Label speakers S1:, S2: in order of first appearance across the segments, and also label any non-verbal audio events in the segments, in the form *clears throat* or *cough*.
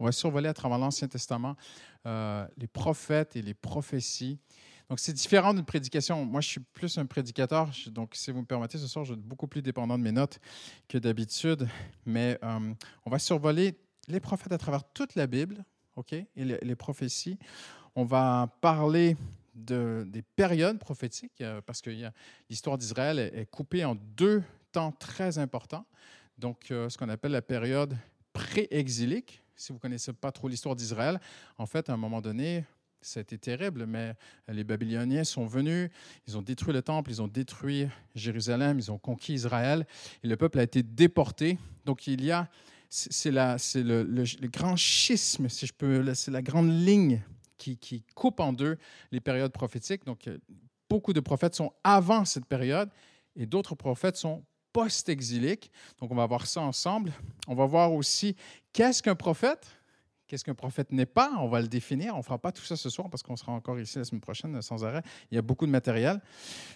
S1: On va survoler à travers l'Ancien Testament euh, les prophètes et les prophéties. Donc, c'est différent d'une prédication. Moi, je suis plus un prédicateur. Donc, si vous me permettez, ce soir, je suis beaucoup plus dépendant de mes notes que d'habitude. Mais euh, on va survoler les prophètes à travers toute la Bible, OK, et les, prophéties. On va parler de, des périodes prophétiques, euh, parce que l'histoire d'Israël est, coupée en deux temps très importants. Donc, ce qu'on appelle la période pré-exilique, si vous ne connaissez pas trop l'histoire d'Israël, en fait, à un moment donné, c'était terrible, mais les Babyloniens sont venus, ils ont détruit le temple, ils ont détruit Jérusalem, ils ont conquis Israël, et le peuple a été déporté. Donc il y a, c'est le, le, grand schisme, si je peux, c'est la grande ligne qui, qui, coupe en deux les périodes prophétiques. Donc beaucoup de prophètes sont avant cette période, et d'autres prophètes sont post-exilique. Donc, on va voir ça ensemble. On va voir aussi qu'est-ce qu'un prophète, qu'est-ce qu'un prophète n'est pas. On va le définir. On ne fera pas tout ça ce soir parce qu'on sera encore ici la semaine prochaine sans arrêt. Il y a beaucoup de matériel.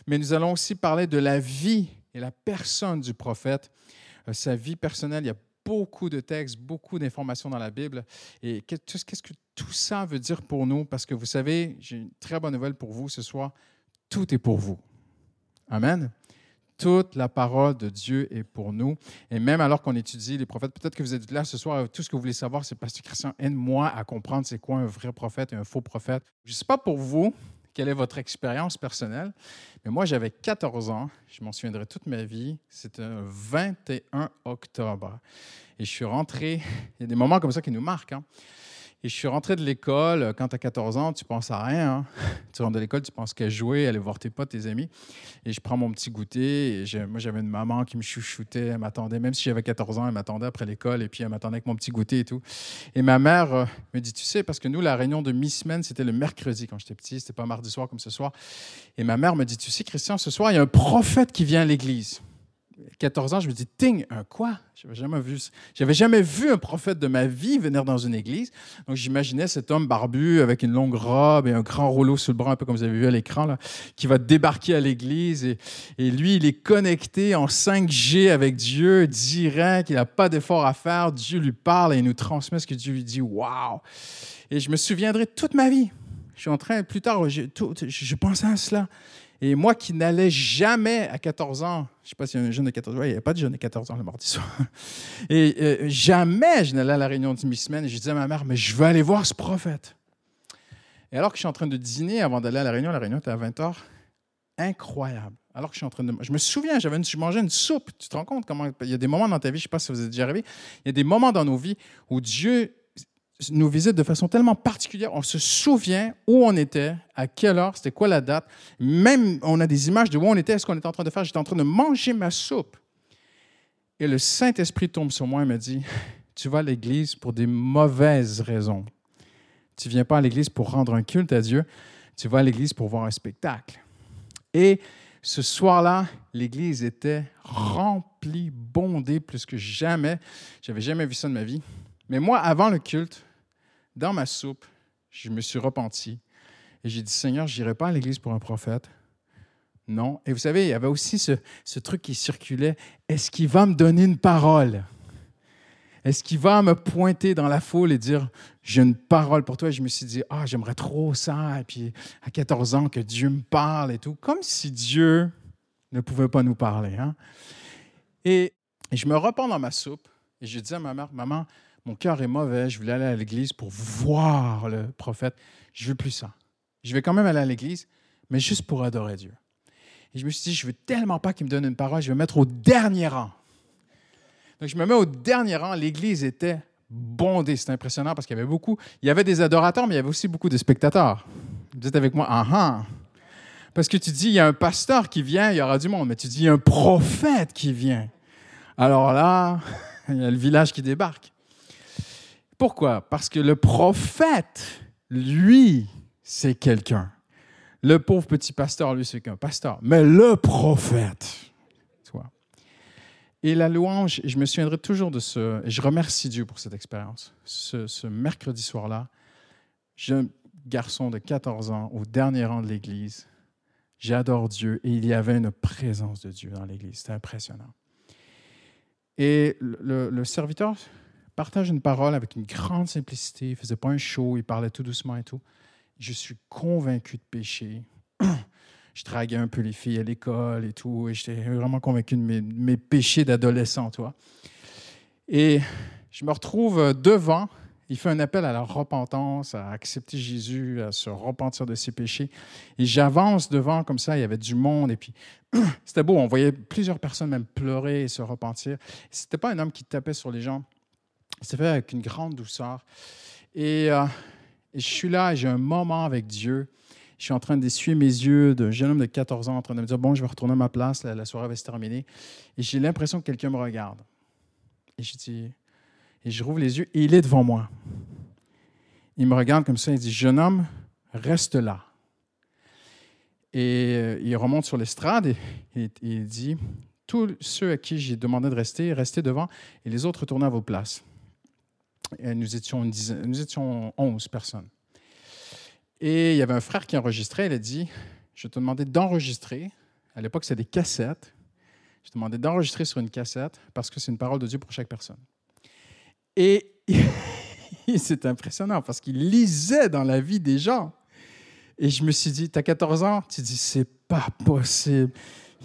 S1: Mais nous allons aussi parler de la vie et la personne du prophète, euh, sa vie personnelle. Il y a beaucoup de textes, beaucoup d'informations dans la Bible. Et qu'est-ce que tout ça veut dire pour nous? Parce que vous savez, j'ai une très bonne nouvelle pour vous ce soir. Tout est pour vous. Amen. Toute la parole de Dieu est pour nous. Et même alors qu'on étudie les prophètes, peut-être que vous êtes là ce soir, tout ce que vous voulez savoir, c'est Pasteur Christian, aide-moi à comprendre c'est quoi un vrai prophète et un faux prophète. Je ne sais pas pour vous quelle est votre expérience personnelle, mais moi j'avais 14 ans, je m'en souviendrai toute ma vie, c'était un 21 octobre. Et je suis rentré, il y a des moments comme ça qui nous marquent. Hein. Et je suis rentré de l'école. Quand tu as 14 ans, tu penses à rien. Hein. *laughs* Tu rentres de l'école, tu penses qu'à jouer, aller voir tes potes, tes amis. Et je prends mon petit goûter. Et moi, j'avais une maman qui me chouchoutait. Elle m'attendait. Même si j'avais 14 ans, elle m'attendait après l'école. Et puis, elle m'attendait avec mon petit goûter et tout. Et ma mère euh, me dit, tu sais, parce que nous, la réunion de mi-semaine, c'était le mercredi quand j'étais petit. C'était pas mardi soir comme ce soir. Et ma mère me dit, tu sais, Christian, ce soir, il y a un prophète qui vient à l'église. 14 ans, je me dis, ting, un quoi? J'avais jamais vu, j'avais jamais vu un prophète de ma vie venir dans une église. Donc, j'imaginais cet homme barbu avec une longue robe et un grand rouleau sur le bras, un peu comme vous avez vu à l'écran, là, qui va débarquer à l'église. Et, lui, il est connecté en 5G avec Dieu, direct, il n'a pas d'effort à faire. Dieu lui parle et il nous transmet ce que Dieu lui dit. Waouh! Et je me souviendrai toute ma vie. Je suis en train, plus tard, je, je pensais à cela. Et moi qui n'allais jamais à 14 ans, je ne sais pas s'il y a un jeune de 14 ans, il n'y a pas de jeune de 14 ans le mardi soir. *laughs* Et euh, jamais je n'allais à la réunion de mi-semaine je disais à ma mère, mais je veux aller voir ce prophète. Et alors que je suis en train de dîner avant d'aller à la réunion, la réunion était à 20h, incroyable. Alors que je suis en train de. Je me souviens, j'avais je mangeais une soupe. Tu te rends compte comment. Il y a des moments dans ta vie, je ne sais pas si vous êtes déjà arrivé, il y a des moments dans nos vies où Dieu nous visite de façon tellement particulière. On se souvient où on était, à quelle heure, c'était quoi la date. Même, on a des images de où on était, ce qu'on était en train de faire. J'étais en train de manger ma soupe. Et le Saint-Esprit tombe sur moi et me dit, tu vas à l'église pour des mauvaises raisons. Tu viens pas à l'église pour rendre un culte à Dieu, tu vas à l'église pour voir un spectacle. Et ce soir-là, l'église était remplie, bondée plus que jamais. J'avais jamais vu ça de ma vie. Mais moi, avant le culte, dans ma soupe, je me suis repenti et j'ai dit Seigneur, je n'irai pas à l'église pour un prophète. Non. Et vous savez, il y avait aussi ce, truc qui circulait est-ce qu'il va me donner une parole? Est-ce qu'il va me pointer dans la foule et dire j'ai une parole pour toi? Et je me suis dit ah, j'aimerais trop ça. Et puis à 14 ans, que Dieu me parle et tout. Comme si Dieu ne pouvait pas nous parler. Hein? Et, et je me repens dans ma soupe et je dis à ma mère Maman, mon cœur est mauvais, je voulais aller à l'église pour voir le prophète. Je veux plus ça. Je vais quand même aller à l'église, mais juste pour adorer Dieu. Et je me suis dit, je veux tellement pas qu'il me donne une parole, je vais me mettre au dernier rang. Donc je me mets au dernier rang. L'église était bondée. C'est impressionnant parce qu'il y avait beaucoup. Il y avait des adorateurs, mais il y avait aussi beaucoup de spectateurs. Vous êtes avec moi? Ah, ah. Parce que tu dis, il y a un pasteur qui vient, il y aura du monde. Mais tu dis, il y a un prophète qui vient. Alors là, *laughs* il y a le village qui débarque. Pourquoi? Parce que le prophète, lui, c'est quelqu'un. Le pauvre petit pasteur, lui, c'est qu'un pasteur. Mais le prophète. Et la louange, je me souviendrai toujours de ce, et je remercie Dieu pour cette expérience. Ce, mercredi soir-là, jeune garçon de 14 ans, au dernier rang de l'Église, j'adore Dieu et il y avait une présence de Dieu dans l'Église. C'était impressionnant. Et le serviteur partage une parole avec une grande simplicité. Il ne faisait pas un show, il parlait tout doucement et tout. Je suis convaincu de péché. *clears throat* je draguais un peu les filles à l'école et tout, et j'étais vraiment convaincu de mes, mes péchés d'adolescent, toi. Et je me retrouve devant il fait un appel à la repentance, à accepter Jésus, à se repentir de ses péchés. Et j'avance devant comme ça, il y avait du monde. Et puis, *clears throat* c'était beau, on voyait plusieurs personnes même pleurer et se repentir. Ce n'était pas un homme qui tapait sur les gens. C'était fait avec une grande douceur. Et, euh, et je suis là, j'ai un moment avec Dieu. Je suis en train d'essuyer mes yeux de jeune homme de 14 ans, en train de me dire, bon, je vais retourner à ma place, la, soirée va se terminer. Et j'ai l'impression que quelqu'un me regarde. Et je dis, et je rouvre les yeux et il est devant moi. Il me regarde comme ça, il dit, jeune homme, reste là. Et euh, il remonte sur l'estrade et, il dit, tous ceux à qui j'ai demandé de rester, restez devant et les autres retournez à vos places. Nous étions, étions 11 personnes. Et il y avait un frère qui enregistrait, il a dit, je te demandais d'enregistrer. À l'époque, c'était des cassettes. Je te demandais d'enregistrer sur une cassette parce que c'est une parole de Dieu pour chaque personne. Et *laughs* c'est impressionnant parce qu'il lisait dans la vie des gens. Et je me suis dit, tu as 14 ans, tu dis, c'est pas possible.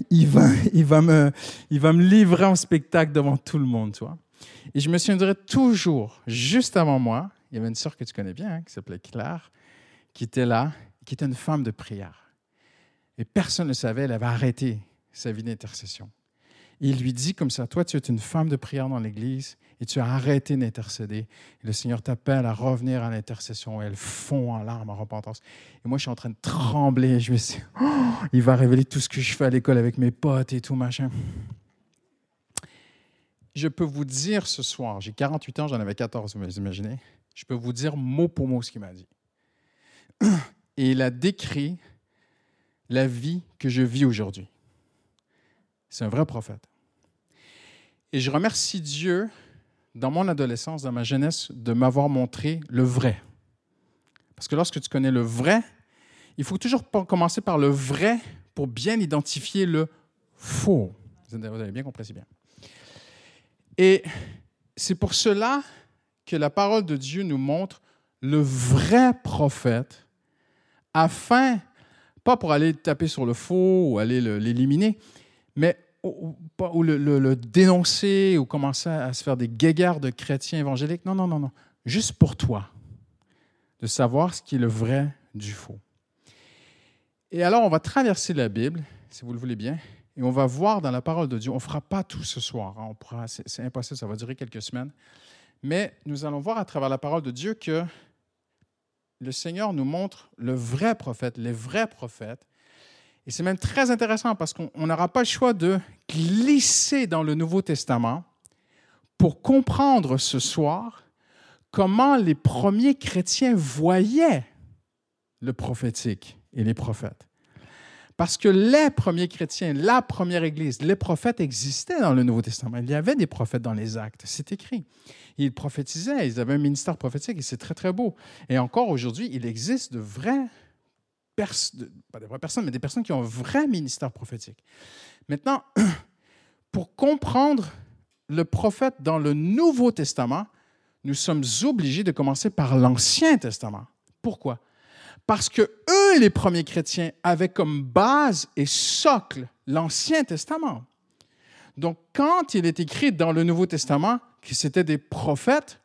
S1: Il va, il, va me, il va me livrer en spectacle devant tout le monde, tu vois. Et je me souviendrai toujours, juste avant moi, il y avait une sœur que tu connais bien, hein, qui s'appelait Claire, qui était là, qui était une femme de prière. Et personne ne savait, elle avait arrêté sa vie d'intercession. Il lui dit comme ça, toi tu es une femme de prière dans l'Église et tu as arrêté d'intercéder. le Seigneur t'appelle à revenir à l'intercession et elle fond en larmes, en repentance. Et moi je suis en train de trembler. Je me dis, oh, il va révéler tout ce que je fais à l'école avec mes potes et tout, machin. Je peux vous dire ce soir, j'ai 48 ans, j'en avais 14, vous imaginez. Je peux vous dire mot pour mot ce qu'il m'a dit. Et il a décrit la vie que je vis aujourd'hui. C'est un vrai prophète. Et je remercie Dieu, dans mon adolescence, dans ma jeunesse, de m'avoir montré le vrai. Parce que lorsque tu connais le vrai, il faut toujours commencer par le vrai pour bien identifier le faux. Vous avez bien compris, c'est bien. Et c'est pour cela que la parole de Dieu nous montre le vrai prophète, afin, pas pour aller taper sur le faux ou aller l'éliminer, mais ou, le, dénoncer ou commencer à se faire des guéguerres de chrétiens évangéliques. Non, non, non, non. Juste pour toi, de savoir ce qui est le vrai du faux. Et alors, on va traverser la Bible, si vous le voulez bien, et on va voir dans la parole de Dieu. On ne fera pas tout ce soir, hein. c'est impossible, ça va durer quelques semaines. Mais nous allons voir à travers la parole de Dieu que le Seigneur nous montre le vrai prophète, les vrais prophètes, et c'est même très intéressant parce qu'on n'aura pas le choix de glisser dans le Nouveau Testament pour comprendre ce soir comment les premiers chrétiens voyaient le prophétique et les prophètes. Parce que les premiers chrétiens, la première Église, les prophètes existaient dans le Nouveau Testament. Il y avait des prophètes dans les actes, c'est écrit. Ils prophétisaient, ils avaient un ministère prophétique et c'est très, très beau. Et encore aujourd'hui, il existe de vrais pas des vraies personnes, mais des personnes qui ont un vrai ministère prophétique. Maintenant, *clears throat* pour comprendre le prophète dans le Nouveau Testament, nous sommes obligés de commencer par l'Ancien Testament. Pourquoi? Parce que eux, les premiers chrétiens, avaient comme base et socle l'Ancien Testament. Donc, quand il est écrit dans le Nouveau Testament que c'était des prophètes,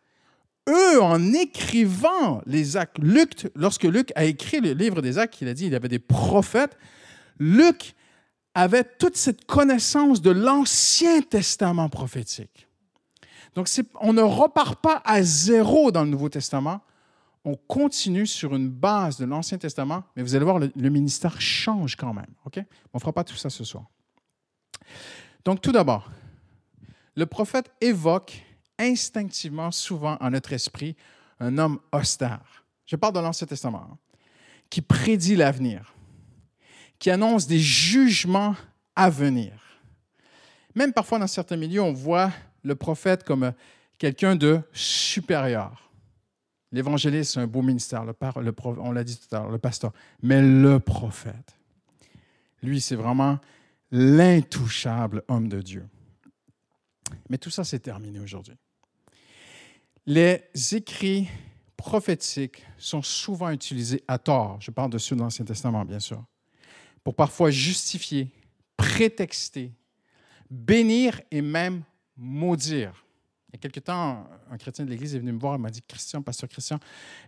S1: eux, en écrivant les actes, Luc, lorsque Luc a écrit le livre des actes, il a dit qu'il y avait des prophètes, Luc avait toute cette connaissance de l'Ancien Testament prophétique. Donc, on ne repart pas à zéro dans le Nouveau Testament, on continue sur une base de l'Ancien Testament, mais vous allez voir, le, ministère change quand même. OK? On ne fera pas tout ça ce soir. Donc, tout d'abord, le prophète évoque instinctivement, souvent en notre esprit, un homme austère. Je parle de l'Ancien Testament, hein, qui prédit l'avenir, qui annonce des jugements à venir. Même parfois, dans certains milieux, on voit le prophète comme quelqu'un de supérieur. L'évangéliste, c'est un beau ministère, le, on l'a dit tout à l'heure, le pasteur. Mais le prophète, lui, c'est vraiment l'intouchable homme de Dieu. Mais tout ça, c'est terminé aujourd'hui. Les écrits prophétiques sont souvent utilisés à tort, je parle de ceux de l'Ancien Testament bien sûr, pour parfois justifier, prétexter, bénir et même maudire. Il y a quelque temps, un chrétien de l'Église est venu me voir et m'a dit Christian, pasteur Christian,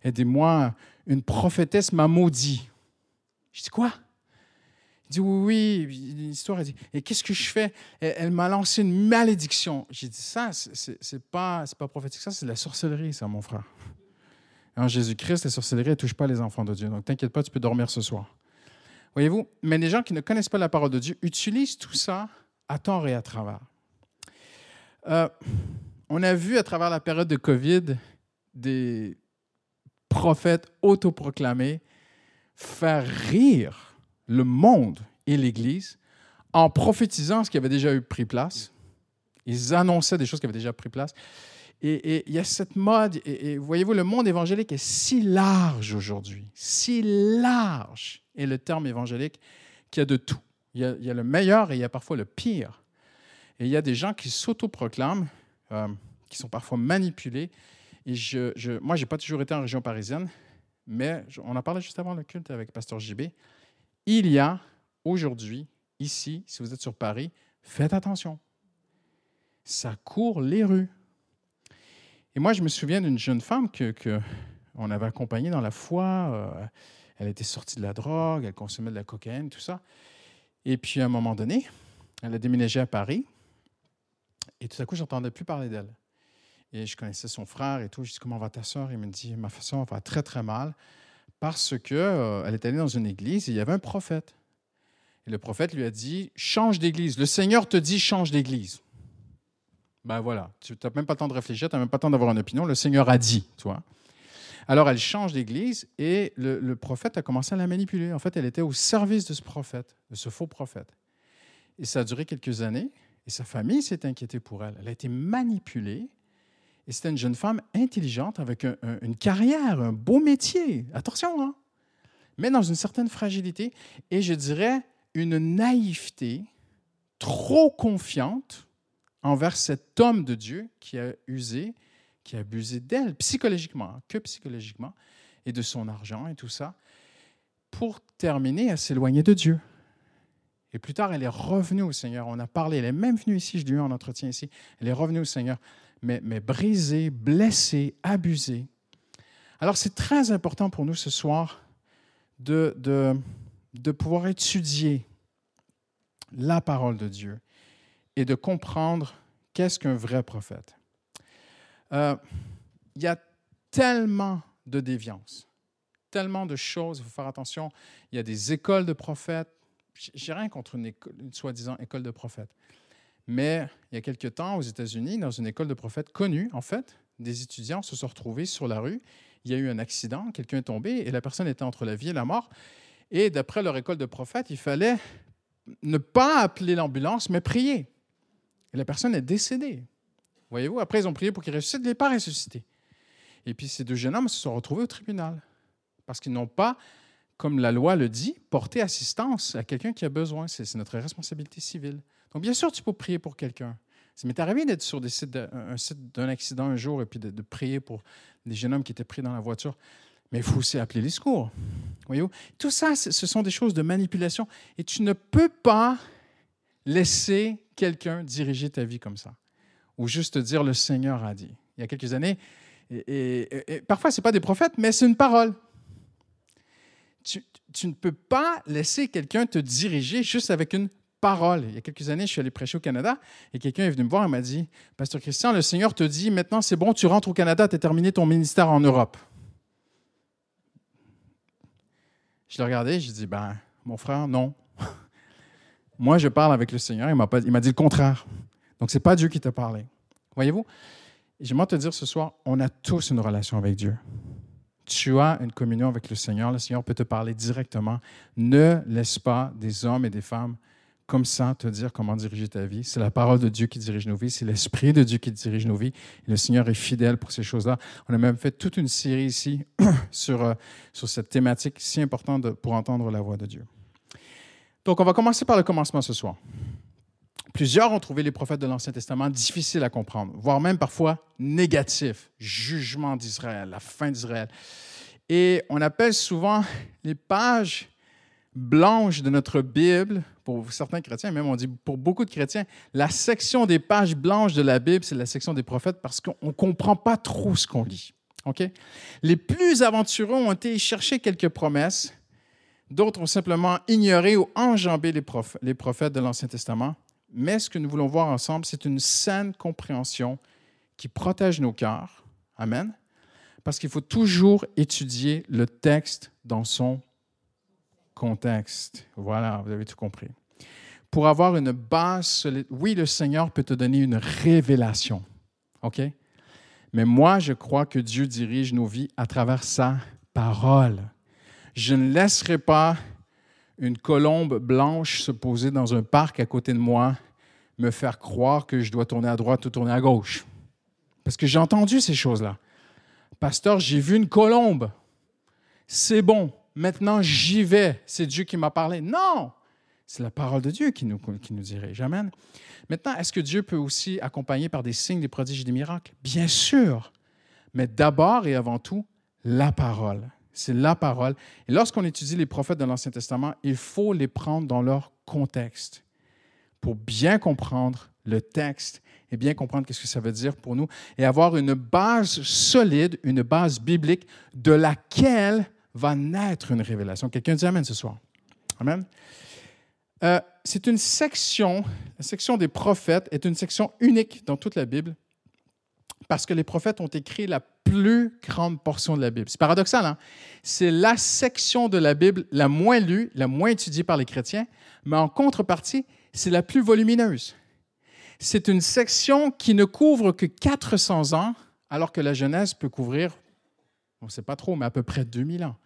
S1: aidez-moi, une prophétesse m'a maudit. Je dis Quoi? Il dit Oui, oui. L'histoire, a dit Et qu'est-ce que je fais? Elle, m'a lancé une malédiction. J'ai dit Ça, c'est pas, pas prophétique, ça, c'est de la sorcellerie, ça, mon frère. En Jésus-Christ, la sorcellerie ne touche pas les enfants de Dieu. Donc, t'inquiète pas, tu peux dormir ce soir. Voyez-vous, mais les gens qui ne connaissent pas la parole de Dieu utilisent tout ça à tort et à travers. Euh, on a vu à travers la période de COVID des prophètes autoproclamés faire rire le monde et l'Église en prophétisant ce qui avait déjà eu pris place. Ils annonçaient des choses qui avaient déjà pris place. Et, il y a cette mode, et, voyez-vous, le monde évangélique est si large aujourd'hui, si large est le terme évangélique qu'il y a de tout. Il y a, il y a, le meilleur et il y a parfois le pire. Et il y a des gens qui s'autoproclament, euh, qui sont parfois manipulés. Et moi, je n'ai pas toujours été en région parisienne, mais on en parlait juste avant le culte avec Pasteur JB. Il y a aujourd'hui, ici, si vous êtes sur Paris, faites attention. Ça court les rues. Et moi, je me souviens d'une jeune femme que, que, on avait accompagnée dans la foi. Euh, elle était sortie de la drogue, elle consommait de la cocaïne, tout ça. Et puis, à un moment donné, elle a déménagé à Paris. Et tout à coup, je n'entendais plus parler d'elle. Et je connaissais son frère et tout. Je dis Comment va ta soeur Il me dit Ma soeur va très, très mal parce qu'elle euh, elle est allée dans une église et il y avait un prophète. Et le prophète lui a dit Change d'église. Le Seigneur te dit Change d'église. Ben voilà, tu n'as même pas le temps de réfléchir, tu n'as même pas le temps d'avoir une opinion. Le Seigneur a dit, toi. Alors elle change d'église et le, prophète a commencé à la manipuler. En fait, elle était au service de ce prophète, de ce faux prophète. Et ça a duré quelques années. Et sa famille s'est inquiétée pour elle. Elle a été manipulée. Et c'était une jeune femme intelligente avec une carrière, un beau métier. Attention, hein? Mais dans une certaine fragilité et je dirais une naïveté trop confiante envers cet homme de Dieu qui a usé, qui a abusé d'elle psychologiquement, hein, que psychologiquement, et de son argent et tout ça, pour terminer à s'éloigner de Dieu. Et plus tard, elle est revenue au Seigneur. On a parlé, elle est même venue ici, je l'ai eu en entretien ici. Elle est revenue au Seigneur, mais, brisée, blessée, abusée. Alors, c'est très important pour nous ce soir de, de, pouvoir étudier la parole de Dieu et de comprendre qu'est-ce qu'un vrai prophète. Euh, il y a tellement de déviance, tellement de choses, il faut faire attention. Il y a des écoles de prophètes, j'ai rien contre une, soi-disant école de prophètes. Mais il y a quelque temps, aux États-Unis, dans une école de prophètes connue, en fait, des étudiants se sont retrouvés sur la rue. Il y a eu un accident, quelqu'un est tombé et la personne était entre la vie et la mort. Et d'après leur école de prophètes, il fallait ne pas appeler l'ambulance, mais prier. Et la personne est décédée. Voyez-vous, après, ils ont prié pour qu'il ressuscite, il n'est pas ressuscité. Et puis ces deux jeunes hommes se sont retrouvés au tribunal parce qu'ils n'ont pas comme la loi le dit, porter assistance à quelqu'un qui a besoin. C'est notre responsabilité civile. Donc, bien sûr, tu peux prier pour quelqu'un. Ça m'est arrivé d'être sur des sites un site d'un accident un jour et puis de, prier pour des jeunes hommes qui étaient pris dans la voiture. Mais il faut aussi appeler les secours. Voyez-vous? Tout ça, ce sont des choses de manipulation. Et tu ne peux pas laisser quelqu'un diriger ta vie comme ça. Ou juste dire le Seigneur a dit. Il y a quelques années, et, et parfois, ce n'est pas des prophètes, mais c'est une parole tu, ne peux pas laisser quelqu'un te diriger juste avec une parole. Il y a quelques années, je suis allé prêcher au Canada et quelqu'un est venu me voir et m'a dit Pasteur Christian, le Seigneur te dit maintenant c'est bon, tu rentres au Canada, tu as terminé ton ministère en Europe. Je l'ai regardé, je dit Ben, mon frère, non. *laughs* Moi, je parle avec le Seigneur, il m'a dit le contraire. Donc, ce n'est pas Dieu qui t'a parlé. Voyez-vous? J'aimerais te dire ce soir, on a tous une relation avec Dieu tu as une communion avec le Seigneur, le Seigneur peut te parler directement. Ne laisse pas des hommes et des femmes comme ça te dire comment diriger ta vie. C'est la parole de Dieu qui dirige nos vies, c'est l'Esprit de Dieu qui dirige nos vies. Le Seigneur est fidèle pour ces choses-là. On a même fait toute une série ici *clears throat* sur, euh, sur cette thématique si importante pour entendre la voix de Dieu. Donc, on va commencer par le commencement ce soir. Plusieurs ont trouvé les prophètes de l'Ancien Testament difficiles à comprendre, voire même parfois négatifs. Jugement d'Israël, la fin d'Israël. Et on appelle souvent les pages blanches de notre Bible, pour certains chrétiens, même on dit pour beaucoup de chrétiens, la section des pages blanches de la Bible, c'est la section des prophètes parce qu'on ne comprend pas trop ce qu'on lit. Les plus aventureux ont été chercher quelques promesses, d'autres ont simplement ignoré ou enjambé les, les prophètes de l'Ancien Testament. Mais ce que nous voulons voir ensemble, c'est une saine compréhension qui protège nos cœurs. Amen. Parce qu'il faut toujours étudier le texte dans son contexte. Voilà, vous avez tout compris. Pour avoir une base solide, oui, le Seigneur peut te donner une révélation. OK? Mais moi, je crois que Dieu dirige nos vies à travers sa parole. Je ne laisserai pas une colombe blanche se poser dans un parc à côté de moi, me faire croire que je dois tourner à droite ou tourner à gauche. Parce que j'ai entendu ces choses-là. Pasteur, j'ai vu une colombe. C'est bon. Maintenant, j'y vais. C'est Dieu qui m'a parlé. Non! C'est la parole de Dieu qui nous, qui nous. Amen. Maintenant, est-ce que Dieu peut aussi accompagner par des signes, des prodiges et des miracles? Bien sûr. Mais d'abord et avant tout, la parole. C'est la parole. Et lorsqu'on étudie les prophètes de l'Ancien Testament, il faut les prendre dans leur contexte pour bien comprendre le texte et bien comprendre qu'est-ce que ça veut dire pour nous et avoir une base solide, une base biblique de laquelle va naître une révélation. Quelqu'un dit Amen ce soir. Amen. Euh, c'est une section, la section des prophètes est une section unique dans toute la Bible parce que les prophètes ont écrit la plus grande portion de la Bible. C'est paradoxal, hein? C'est la section de la Bible la moins lue, la moins étudiée par les chrétiens, mais en contrepartie, c'est la plus volumineuse. C'est une section qui ne couvre que 400 ans, alors que la Genèse peut couvrir, on ne sait pas trop, mais à peu près 2000 ans.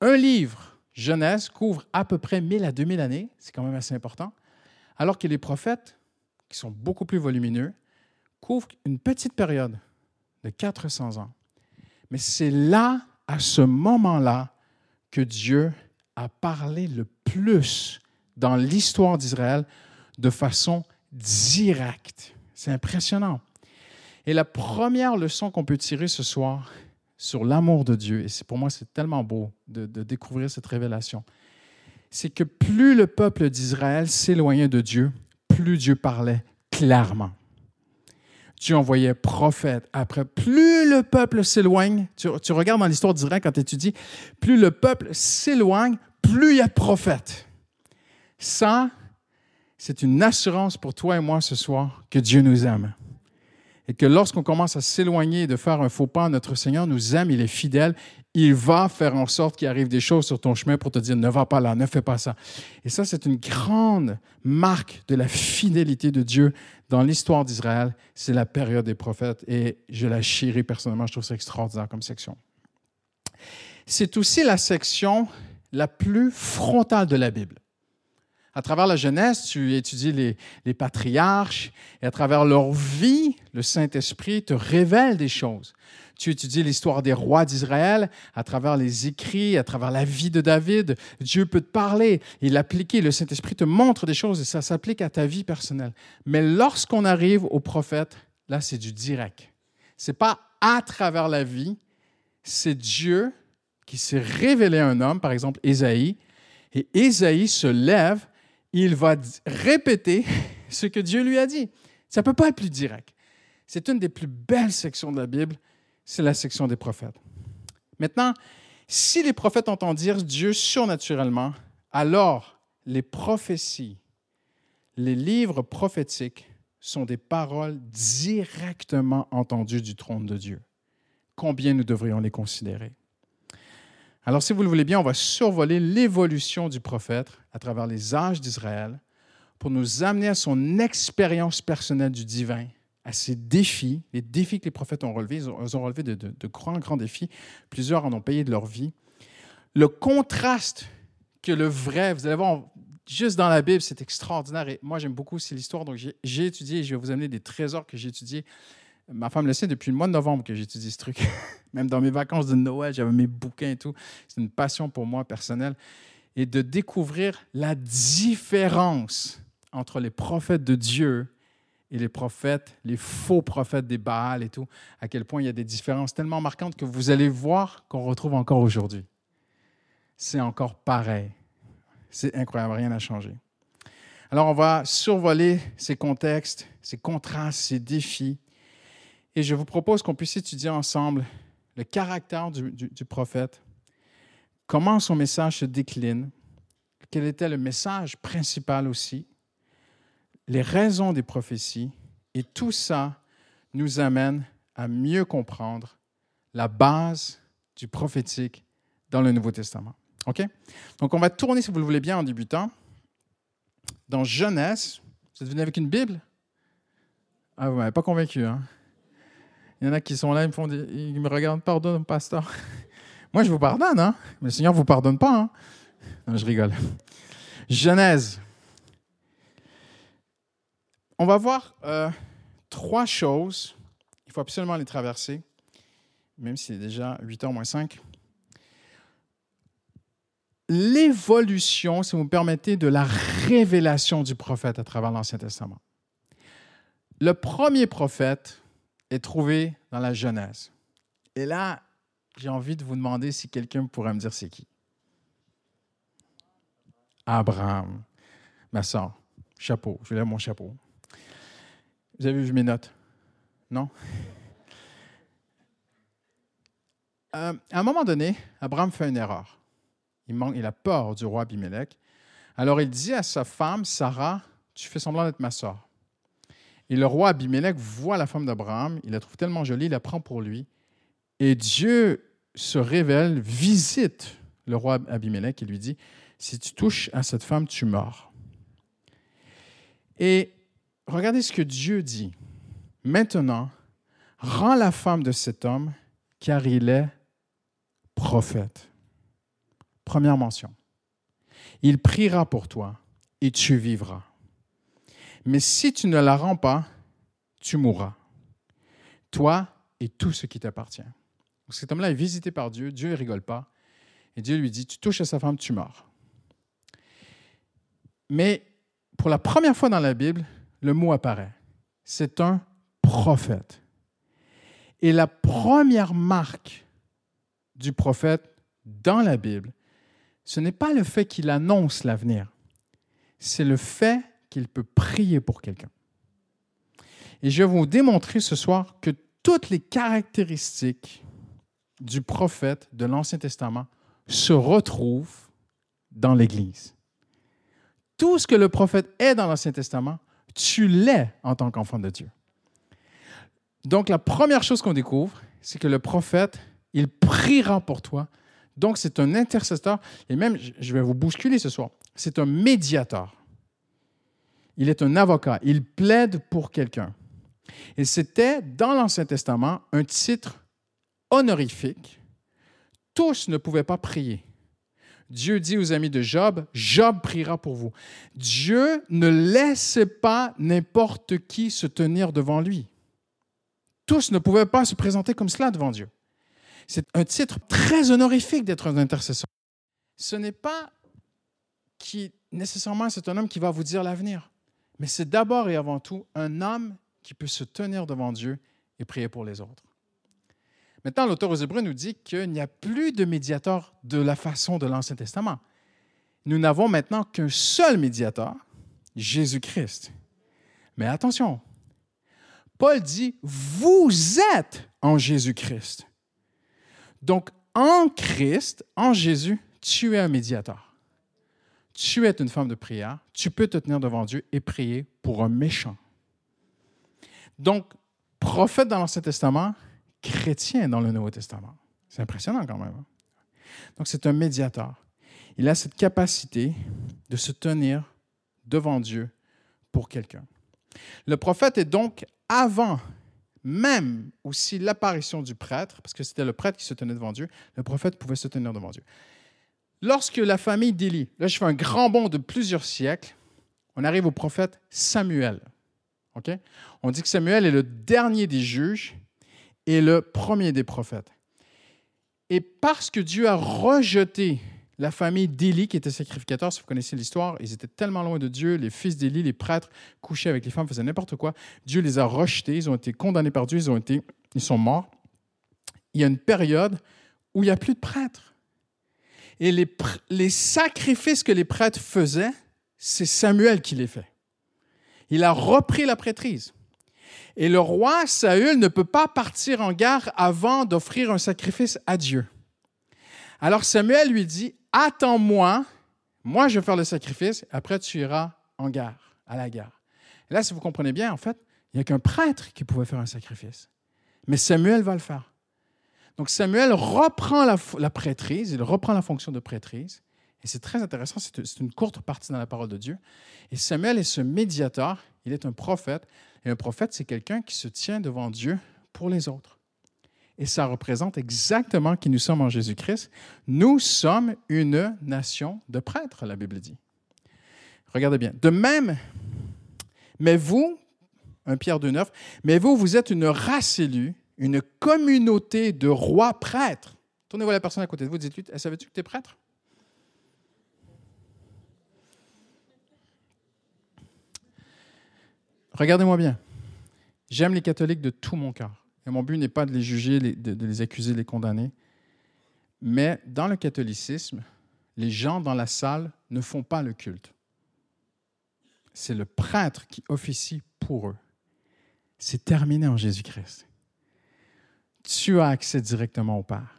S1: Un livre Genèse couvre à peu près 1000 à 2000 années, c'est quand même assez important, alors que les prophètes, qui sont beaucoup plus volumineux, couvrent une petite période de 400 ans. Mais c'est là, à ce moment-là, que Dieu a parlé le plus dans l'histoire d'Israël de façon directe. C'est impressionnant. Et la première leçon qu'on peut tirer ce soir, sur l'amour de Dieu. Et pour moi, c'est tellement beau de, découvrir cette révélation. C'est que plus le peuple d'Israël s'éloignait de Dieu, plus Dieu parlait clairement. Dieu envoyait prophète après. Plus le peuple s'éloigne, tu, regardes dans l'histoire d'Israël quand tu étudies, plus le peuple s'éloigne, plus il y a prophète. Ça, c'est une assurance pour toi et moi ce soir que Dieu nous aime et que lorsqu'on commence à s'éloigner de faire un faux pas, notre Seigneur nous aime, il est fidèle, il va faire en sorte qu'il arrive des choses sur ton chemin pour te dire ne va pas là, ne fais pas ça. Et ça, c'est une grande marque de la fidélité de Dieu dans l'histoire d'Israël. C'est la période des prophètes et je la chéris personnellement, je trouve ça extraordinaire comme section. C'est aussi la section la plus frontale de la Bible. À travers la Genèse, tu étudies les, les patriarches et à travers leur vie, le Saint-Esprit te révèle des choses. Tu étudies l'histoire des rois d'Israël à travers les écrits, à travers la vie de David. Dieu peut te parler et l'appliquer. Le Saint-Esprit te montre des choses et ça s'applique à ta vie personnelle. Mais lorsqu'on arrive au prophète, là, c'est du direct. C'est pas à travers la vie, c'est Dieu qui s'est révélé à un homme, par exemple Ésaïe, et Ésaïe se lève il va répéter *laughs* ce que Dieu lui a dit. Ça ne peut pas être plus direct. C'est une des plus belles sections de la Bible, c'est la section des prophètes. Maintenant, si les prophètes entendent dire Dieu surnaturellement, alors les prophéties, les livres prophétiques sont des paroles directement entendues du trône de Dieu. Combien nous devrions les considérer? Alors, si vous le voulez bien, on va survoler l'évolution du prophète à travers les âges d'Israël pour nous amener à son expérience personnelle du divin, à ses défis, les défis que les prophètes ont relevés. Ils ont, relevé de, de, grands, grands défis. Plusieurs en ont payé de leur vie. Le contraste que le vrai, vous allez voir, juste dans la Bible, c'est extraordinaire. Et moi, j'aime beaucoup aussi l'histoire. Donc, j'ai étudié, je vais vous amener des trésors que j'ai étudiés Ma femme le sait depuis le mois de novembre que j'étudie ce truc. *laughs* Même dans mes vacances de Noël, j'avais mes bouquins et tout. C'est une passion pour moi personnelle. Et de découvrir la différence entre les prophètes de Dieu et les prophètes, les faux prophètes des Baals et tout, à quel point il y a des différences tellement marquantes que vous allez voir qu'on retrouve encore aujourd'hui. C'est encore pareil. C'est incroyable, rien n'a changé. Alors, on va survoler ces contextes, ces contrastes, ces défis. Et je vous propose qu'on puisse étudier ensemble le caractère du, prophète, comment son message se décline, quel était le message principal aussi, les raisons des prophéties, et tout ça nous amène à mieux comprendre la base du prophétique dans le Nouveau Testament. OK? Donc, on va tourner, si vous le voulez bien, en débutant. Dans Genèse, vous êtes venu avec une Bible? Ah, vous ne m'avez pas convaincu, hein? Il y en a qui sont là, ils me, regardent, pardonne, pasteur. *laughs* Moi, je vous pardonne, hein? Mais le Seigneur ne vous pardonne pas, hein? Non, je rigole. Genèse, on va voir euh, trois choses. Il faut absolument les traverser, même s'il est déjà 8h moins 5. L'évolution, si vous me permettez, de la révélation du prophète à travers l'Ancien Testament. Le premier prophète est trouvé dans la Genèse. Et là, j'ai envie de vous demander si quelqu'un pourrait me dire c'est qui. Abraham. Ma soeur, chapeau, je lève mon chapeau. Vous avez vu mes notes? Non? *laughs* Euh, à un moment donné, Abraham fait une erreur. Il, manque, il a peur du roi Abimelech. Alors il dit à sa femme, Sarah, tu fais semblant d'être ma soeur. Et le roi Abimelech voit la femme d'Abraham, il la trouve tellement jolie, il la prend pour lui. Et Dieu se révèle, visite le roi Abimelech et lui dit, si tu touches à cette femme, tu meurs. Et regardez ce que Dieu dit. Maintenant, rends la femme de cet homme, car il est prophète. Première mention. Il priera pour toi et tu vivras. Mais si tu ne la rends pas, tu mourras. Toi et tout ce qui t'appartient. Cet homme-là est visité par Dieu. Dieu ne rigole pas. Et Dieu lui dit, tu touches à sa femme, tu meurs. Mais pour la première fois dans la Bible, le mot apparaît. C'est un prophète. Et la première marque du prophète dans la Bible, ce n'est pas le fait qu'il annonce l'avenir, c'est le fait qu'il peut prier pour quelqu'un. Et je vais vous démontrer ce soir que toutes les caractéristiques du prophète de l'Ancien Testament se retrouvent dans l'Église. Tout ce que le prophète est dans l'Ancien Testament tu l'es en tant qu'enfant de Dieu. Donc, la première chose qu'on découvre, c'est que le prophète, il priera pour toi. Donc, c'est un intercesseur. Et même, je vais vous bousculer ce soir, c'est un médiateur. Il est un avocat. Il plaide pour quelqu'un. Et c'était, dans l'Ancien Testament, un titre honorifique. Tous ne pouvaient pas prier. Dieu dit aux amis de Job, Job priera pour vous. Dieu ne laisse pas n'importe qui se tenir devant lui. Tous ne pouvaient pas se présenter comme cela devant Dieu. C'est un titre très honorifique d'être un intercesseur. Ce n'est pas qui nécessairement c'est un homme qui va vous dire l'avenir, mais c'est d'abord et avant tout un homme qui peut se tenir devant Dieu et prier pour les autres. Maintenant, l'auteur aux Hébreux nous dit qu'il n'y a plus de médiateur de la façon de l'Ancien Testament. Nous n'avons maintenant qu'un seul médiateur, Jésus-Christ. Mais attention, Paul dit, vous êtes en Jésus-Christ. Donc, en Christ, en Jésus, tu es un médiateur. Tu es une femme de prière. Tu peux te tenir devant Dieu et prier pour un méchant. Donc, prophète dans l'Ancien Testament, chrétien dans le Nouveau Testament. C'est impressionnant quand même. Hein. Donc c'est un médiateur. Il a cette capacité de se tenir devant Dieu pour quelqu'un. Le prophète est donc avant même aussi l'apparition du prêtre, parce que c'était le prêtre qui se tenait devant Dieu, le prophète pouvait se tenir devant Dieu. Lorsque la famille d'Élie, là je fais un grand bond de plusieurs siècles, on arrive au prophète Samuel. On dit que Samuel est le dernier des juges est le premier des prophètes. Et parce que Dieu a rejeté la famille d'Élie qui était sacrificateur, si vous connaissez l'histoire, ils étaient tellement loin de Dieu, les fils d'Élie, les prêtres, couchaient avec les femmes, faisaient n'importe quoi. Dieu les a rejetés, ils ont été condamnés par Dieu, ils, ont été, ils sont morts. Il y a une période où il n'y a plus de prêtres. Et les, sacrifices que les prêtres faisaient, c'est Samuel qui les fait. Il a repris la prêtrise. Et le roi Saül ne peut pas partir en guerre avant d'offrir un sacrifice à Dieu. Alors Samuel lui dit, attends-moi, moi je vais faire le sacrifice, après tu iras en guerre, à la guerre. Là, si vous comprenez bien, en fait, il n'y a qu'un prêtre qui pouvait faire un sacrifice. Mais Samuel va le faire. Donc Samuel reprend la, prêtrise, il reprend la fonction de prêtrise. Et c'est très intéressant, c'est une courte partie dans la parole de Dieu. Et Samuel est ce médiateur, il est un prophète. Et un prophète, c'est quelqu'un qui se tient devant Dieu pour les autres. Et ça représente exactement qui nous sommes en Jésus-Christ. Nous sommes une nation de prêtres, la Bible dit. Regardez bien. De même, mais vous, un Pierre de neuf, mais vous, vous êtes une race élue, une communauté de rois prêtres. Tournez-vous la personne à côté de vous, dites-lui, savais-tu que tu es prêtre? Regardez-moi bien. J'aime les catholiques de tout mon cœur. Et mon but n'est pas de les juger, de les accuser, de les condamner. Mais dans le catholicisme, les gens dans la salle ne font pas le culte. C'est le prêtre qui officie pour eux. C'est terminé en Jésus-Christ. Tu as accès directement au Père.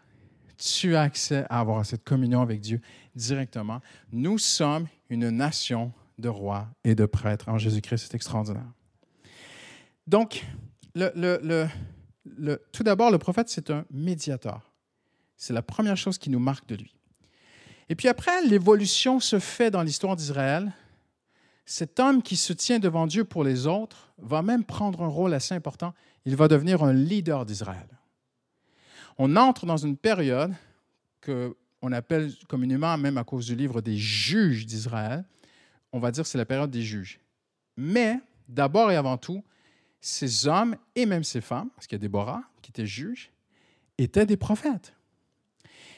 S1: Tu as accès à avoir cette communion avec Dieu directement. Nous sommes une nation de rois et de prêtres en Jésus-Christ. C'est extraordinaire. Donc, tout d'abord, le prophète, c'est un médiateur. C'est la première chose qui nous marque de lui. Et puis après, l'évolution se fait dans l'histoire d'Israël. Cet homme qui se tient devant Dieu pour les autres va même prendre un rôle assez important. Il va devenir un leader d'Israël. On entre dans une période que on appelle communément, même à cause du livre des juges d'Israël, on va dire que c'est la période des juges. Mais d'abord et avant tout, ces hommes et même ces femmes, parce qu'il y a Déborah qui était juge, étaient des prophètes.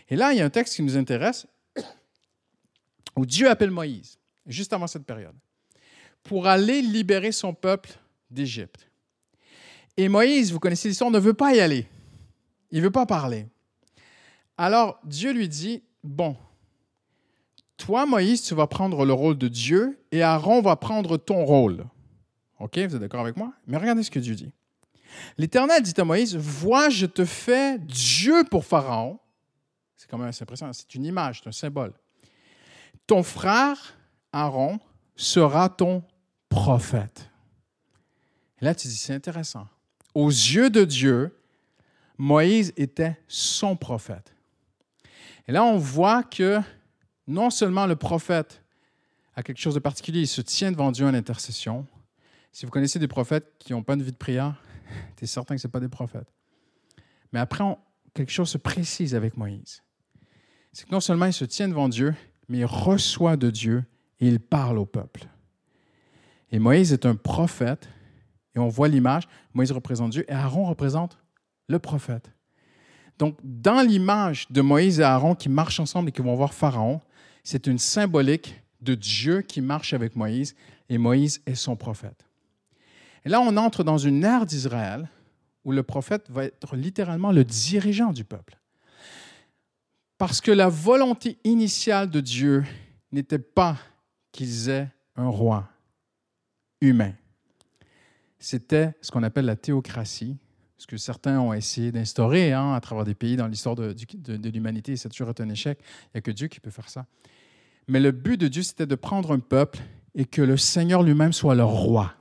S1: Et là, il y a un texte qui nous intéresse *coughs* où Dieu appelle Moïse, juste avant cette période, pour aller libérer son peuple d'Égypte. Et Moïse, vous connaissez l'histoire, ne veut pas y aller. Il ne veut pas parler. Alors Dieu lui dit, bon, toi, Moïse, tu vas prendre le rôle de Dieu et Aaron va prendre ton rôle. OK, vous êtes d'accord avec moi? Mais regardez ce que Dieu dit. L'Éternel dit à Moïse, vois, je te fais Dieu pour Pharaon. C'est quand même assez impressionnant. C'est une image, c'est un symbole. Ton frère, Aaron, sera ton prophète. Et là, tu dis, c'est intéressant. Aux yeux de Dieu, Moïse était son prophète. Et là, on voit que non seulement le prophète a quelque chose de particulier, il se tient devant Dieu en intercession, si vous connaissez des prophètes qui n'ont pas une vie de prière, *laughs* tu es certain que ce pas des prophètes. Mais après, quelque chose se précise avec Moïse. C'est que non seulement il se tient devant Dieu, mais il reçoit de Dieu et il parle au peuple. Et Moïse est un prophète, et on voit l'image, Moïse représente Dieu, et Aaron représente le prophète. Donc, dans l'image de Moïse et Aaron qui marchent ensemble et qui vont voir Pharaon, c'est une symbolique de Dieu qui marche avec Moïse, et Moïse est son prophète. Et là, on entre dans une ère d'Israël où le prophète va être littéralement le dirigeant du peuple. Parce que la volonté initiale de Dieu n'était pas qu'ils aient un roi humain. C'était ce qu'on appelle la théocratie, ce que certains ont essayé d'instaurer hein, à travers des pays dans l'histoire de, de, l'humanité. C'est toujours un échec. Il n'y a que Dieu qui peut faire ça. Mais le but de Dieu, c'était de prendre un peuple et que le Seigneur lui-même soit le roi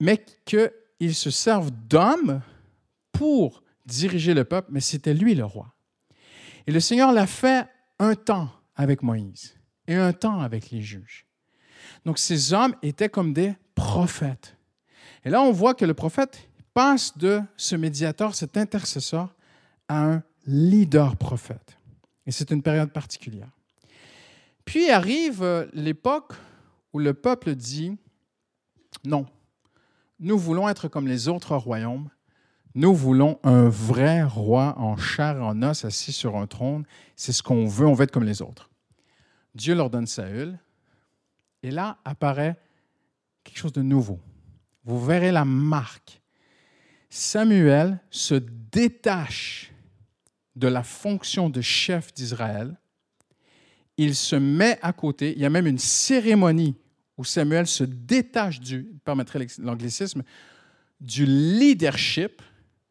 S1: mais qu'il se serve d'hommes pour diriger le peuple, mais c'était lui le roi. Et le Seigneur l'a fait un temps avec Moïse et un temps avec les juges. Donc ces hommes étaient comme des prophètes. Et là, on voit que le prophète passe de ce médiateur, cet intercesseur, à un leader prophète. Et c'est une période particulière. Puis arrive euh, l'époque où le peuple dit, non, nous voulons être comme les autres royaumes. Nous voulons un vrai roi en chair et en os assis sur un trône. C'est ce qu'on veut, on veut être comme les autres. Dieu leur donne Saül. Et là apparaît quelque chose de nouveau. Vous verrez la marque. Samuel se détache de la fonction de chef d'Israël. Il se met à côté. Il y a même une cérémonie où Samuel se détache du, l'anglicisme, du leadership,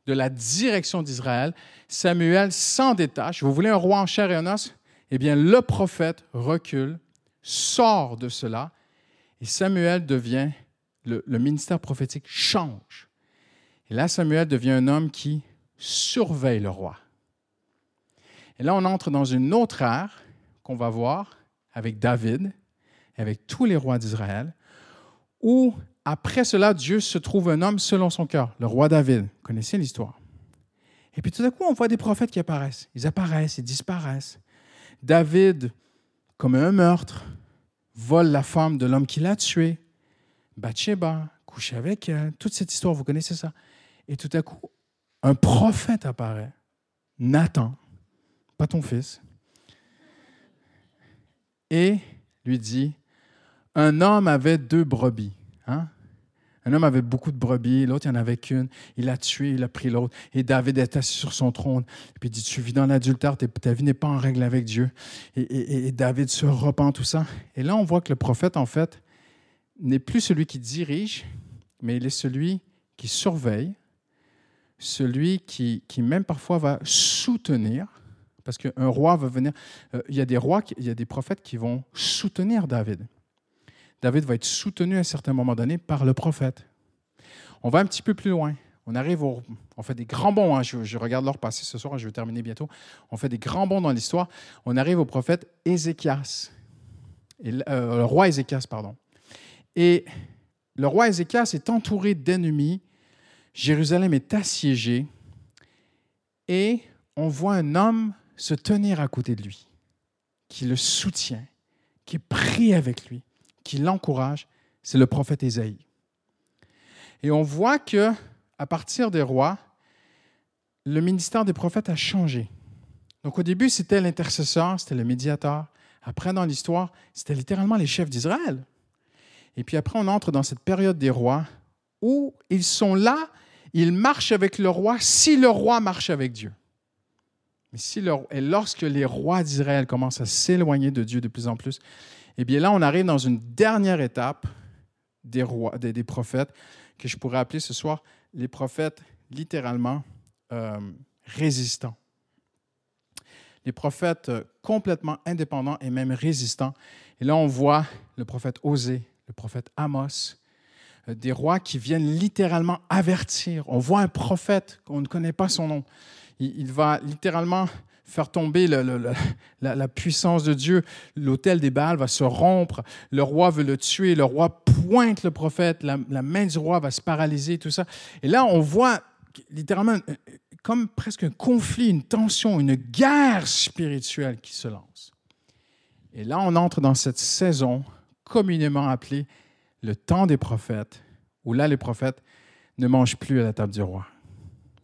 S1: de la direction d'Israël. Samuel s'en détache. Vous voulez un roi en chair et en os? Eh bien, le prophète recule, sort de cela, et Samuel devient, le ministère prophétique change. Et là, Samuel devient un homme qui surveille le roi. Et là, on entre dans une autre ère qu'on va voir avec David, avec tous les rois d'Israël, où après cela, Dieu se trouve un homme selon son cœur, le roi David. Vous connaissez l'histoire. Et puis tout à coup, on voit des prophètes qui apparaissent. Ils apparaissent, ils disparaissent. David, comme un meurtre, vole la femme de l'homme qui l'a tué. Bathsheba, couche avec elle. Toute cette histoire, vous connaissez ça. Et tout à coup, un prophète apparaît. Nathan, pas ton fils. Et lui dit, un homme avait deux brebis. Hein? Un homme avait beaucoup de brebis, l'autre, il n'y en avait qu'une. Il l'a tué, il a pris l'autre. Et David est assis sur son trône. Et puis il dit Tu vis dans l'adultère, ta vie n'est pas en règle avec Dieu. Et, et, David se repent, tout ça. Et là, on voit que le prophète, en fait, n'est plus celui qui dirige, mais il est celui qui surveille, celui qui, qui même parfois va soutenir. Parce qu'un roi va venir. Euh, il y a des rois, il y a des prophètes qui vont soutenir David. David va être soutenu à un certain moment donné par le prophète. On va un petit peu plus loin. On arrive au, on fait des grands bonds. Hein. Je, regarde l'heure passer ce soir, je vais terminer bientôt. On fait des grands bonds dans l'histoire. On arrive au prophète Ézéchias, et, euh, le roi Ézéchias, pardon. Et le roi Ézéchias est entouré d'ennemis. Jérusalem est assiégée. Et on voit un homme se tenir à côté de lui, qui le soutient, qui prie avec lui qui l'encourage, c'est le prophète Ésaïe. Et on voit que à partir des rois, le ministère des prophètes a changé. Donc au début, c'était l'intercesseur, c'était le médiateur. Après, dans l'histoire, c'était littéralement les chefs d'Israël. Et puis après, on entre dans cette période des rois où ils sont là, ils marchent avec le roi si le roi marche avec Dieu. Mais si et lorsque les rois d'Israël commencent à s'éloigner de Dieu de plus en plus, eh bien là, on arrive dans une dernière étape des, rois, des, prophètes que je pourrais appeler ce soir les prophètes littéralement euh, résistants. Les prophètes euh, complètement indépendants et même résistants. Et là, on voit le prophète Osée, le prophète Amos, des rois qui viennent littéralement avertir. On voit un prophète, on ne connaît pas son nom. il va littéralement faire tomber la, puissance de Dieu. L'autel des Baals va se rompre. Le roi veut le tuer. Le roi pointe le prophète. La, main du roi va se paralyser, tout ça. Et là, on voit littéralement euh, comme presque un conflit, une tension, une guerre spirituelle qui se lance. Et là, on entre dans cette saison communément appelée le temps des prophètes, où là, les prophètes ne mangent plus à la table du roi.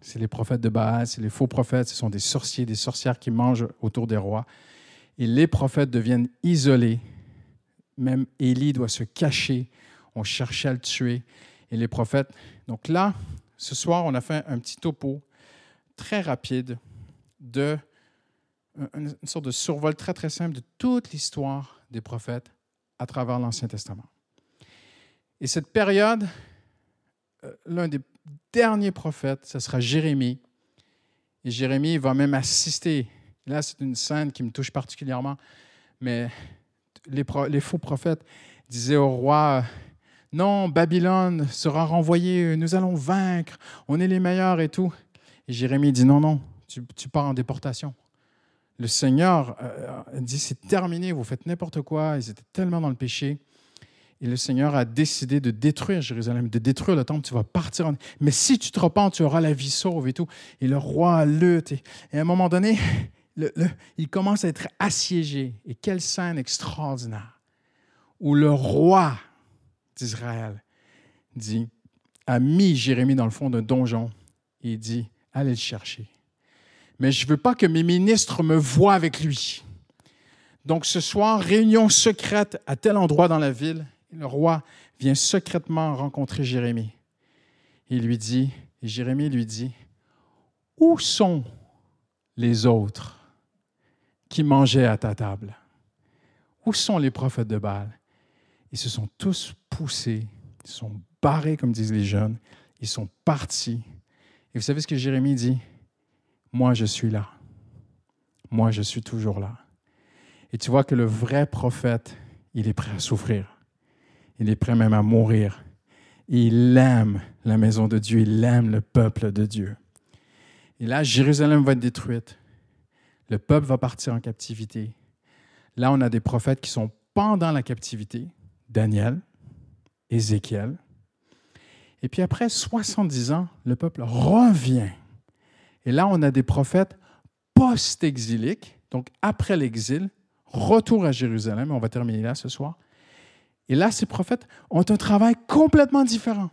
S1: C'est les prophètes de Baal, c'est les faux prophètes, ce sont des sorciers, des sorcières qui mangent autour des rois. Et les prophètes deviennent isolés. Même Élie doit se cacher. On cherchait à le tuer. Et les prophètes. Donc là, ce soir, on a fait un petit topo très rapide de une sorte de survol très très simple de toute l'histoire des prophètes à travers l'Ancien Testament. Et cette période, euh, l'un des dernier prophète, ce sera Jérémie. Et Jérémie va même assister. Là, c'est une scène qui me touche particulièrement. Mais les, les faux prophètes disaient au roi, non, Babylone sera renvoyée, nous allons vaincre, on est les meilleurs et tout. Et Jérémie dit, non, non, tu, pars en déportation. Le Seigneur euh, dit, c'est terminé, vous faites n'importe quoi. Ils étaient tellement dans le péché. Et le Seigneur a décidé de détruire Jérusalem, de détruire le temple. Tu vas partir. Mais si tu te repens, tu auras la vie sauve et tout. Et le roi lutte. Et, à un moment donné, *laughs* il commence à être assiégé. Et quelle scène extraordinaire où le roi d'Israël dit, a mis Jérémie dans le fond d'un donjon. et il dit, allez le chercher. Mais je ne veux pas que mes ministres me voient avec lui. Donc ce soir, réunion secrète à tel endroit dans la ville. Le roi vient secrètement rencontrer Jérémie. Il lui dit, et Jérémie lui dit, Où sont les autres qui mangeaient à ta table? Où sont les prophètes de Baal? Ils se sont tous poussés, ils sont barrés, comme disent les jeunes, ils sont partis. Et vous savez ce que Jérémie dit? Moi, je suis là. Moi, je suis toujours là. Et tu vois que le vrai prophète, il est prêt à souffrir. Il est prêt même à mourir. Il aime la maison de Dieu, il aime le peuple de Dieu. Et là, Jérusalem va être détruite. Le peuple va partir en captivité. Là, on a des prophètes qui sont pendant la captivité. Daniel, Ézéchiel. Et puis après 70 ans, le peuple revient. Et là, on a des prophètes post-exiliques, donc après l'exil, retour à Jérusalem. On va terminer là ce soir. Et là, ces prophètes ont un travail complètement différent.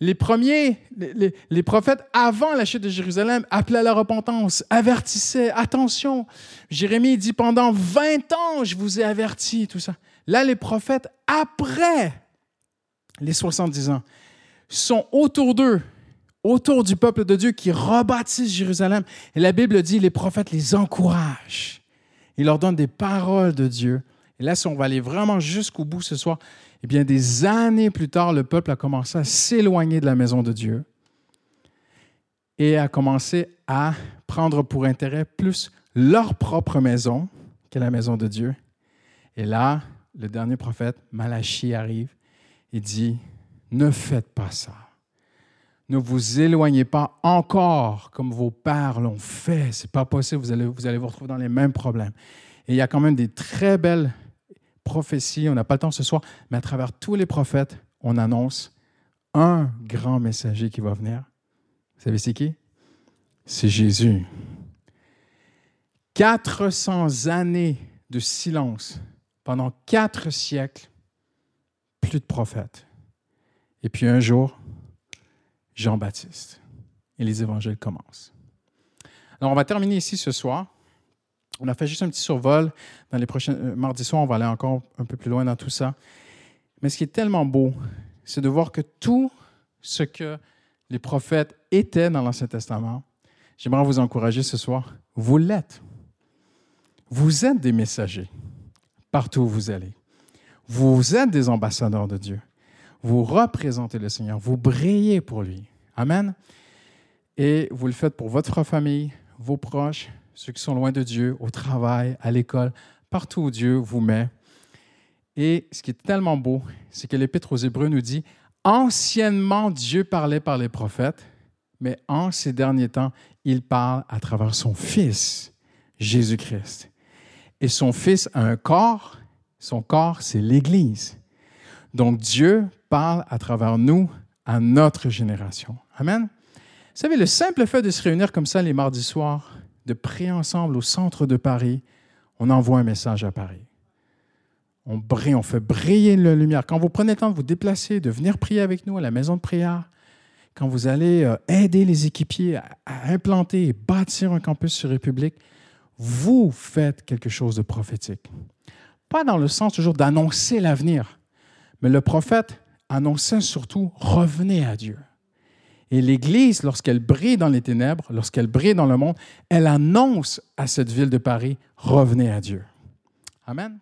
S1: Les premiers, les, prophètes avant la chute de Jérusalem appelaient à la repentance, avertissaient, attention. Jérémie dit pendant 20 ans, je vous ai averti, tout ça. Là, les prophètes, après les 70 ans, sont autour d'eux, autour du peuple de Dieu qui rebâtissent Jérusalem. Et la Bible dit, les prophètes les encouragent. Ils leur donnent des paroles de Dieu. Et là, si on va aller vraiment jusqu'au bout ce soir, eh bien, des années plus tard, le peuple a commencé à s'éloigner de la maison de Dieu et a commencé à prendre pour intérêt plus leur propre maison que la maison de Dieu. Et là, le dernier prophète, Malachie, arrive et dit, ne faites pas ça. Ne vous éloignez pas encore comme vos pères l'ont fait. Ce n'est pas possible, vous allez, vous allez vous retrouver dans les mêmes problèmes. Et il y a quand même des très belles prophéties, on n'a pas le temps ce soir, mais à travers tous les prophètes, on annonce un grand messager qui va venir. Vous savez c'est qui? C'est Jésus. 400 années de silence pendant quatre siècles, plus de prophètes. Et puis un jour, Jean-Baptiste. Et les évangiles commencent. Alors, on va terminer ici ce soir. On a fait juste un petit survol. Dans les prochains euh, mardis soirs, on va aller encore un peu plus loin dans tout ça. Mais ce qui est tellement beau, c'est de voir que tout ce que les prophètes étaient dans l'Ancien Testament, j'aimerais vous encourager ce soir, vous l'êtes. Vous êtes des messagers partout où vous allez. Vous êtes des ambassadeurs de Dieu. Vous représentez le Seigneur. Vous brillez pour lui. Amen. Et vous le faites pour votre famille, vos proches, ceux qui sont loin de Dieu, au travail, à l'école, partout où Dieu vous met. Et ce qui est tellement beau, c'est que l'Épître aux Hébreux nous dit Anciennement, Dieu parlait par les prophètes, mais en ces derniers temps, il parle à travers son Fils, Jésus-Christ. Et son Fils a un corps, son corps, c'est l'Église. Donc Dieu parle à travers nous, à notre génération. Amen. Vous savez, le simple fait de se réunir comme ça les mardis soirs, de prier ensemble au centre de Paris, on envoie un message à Paris. On brille, on fait briller la lumière. Quand vous prenez le temps de vous déplacer, de venir prier avec nous à la maison de prière, quand vous allez euh, aider les équipiers à, implanter et bâtir un campus sur République, vous faites quelque chose de prophétique. Pas dans le sens toujours d'annoncer l'avenir, mais le prophète annonçait surtout revenez à Dieu. Et l'Église, lorsqu'elle brille dans les ténèbres, lorsqu'elle brille dans le monde, elle annonce à cette ville de Paris, revenez à Dieu. Amen.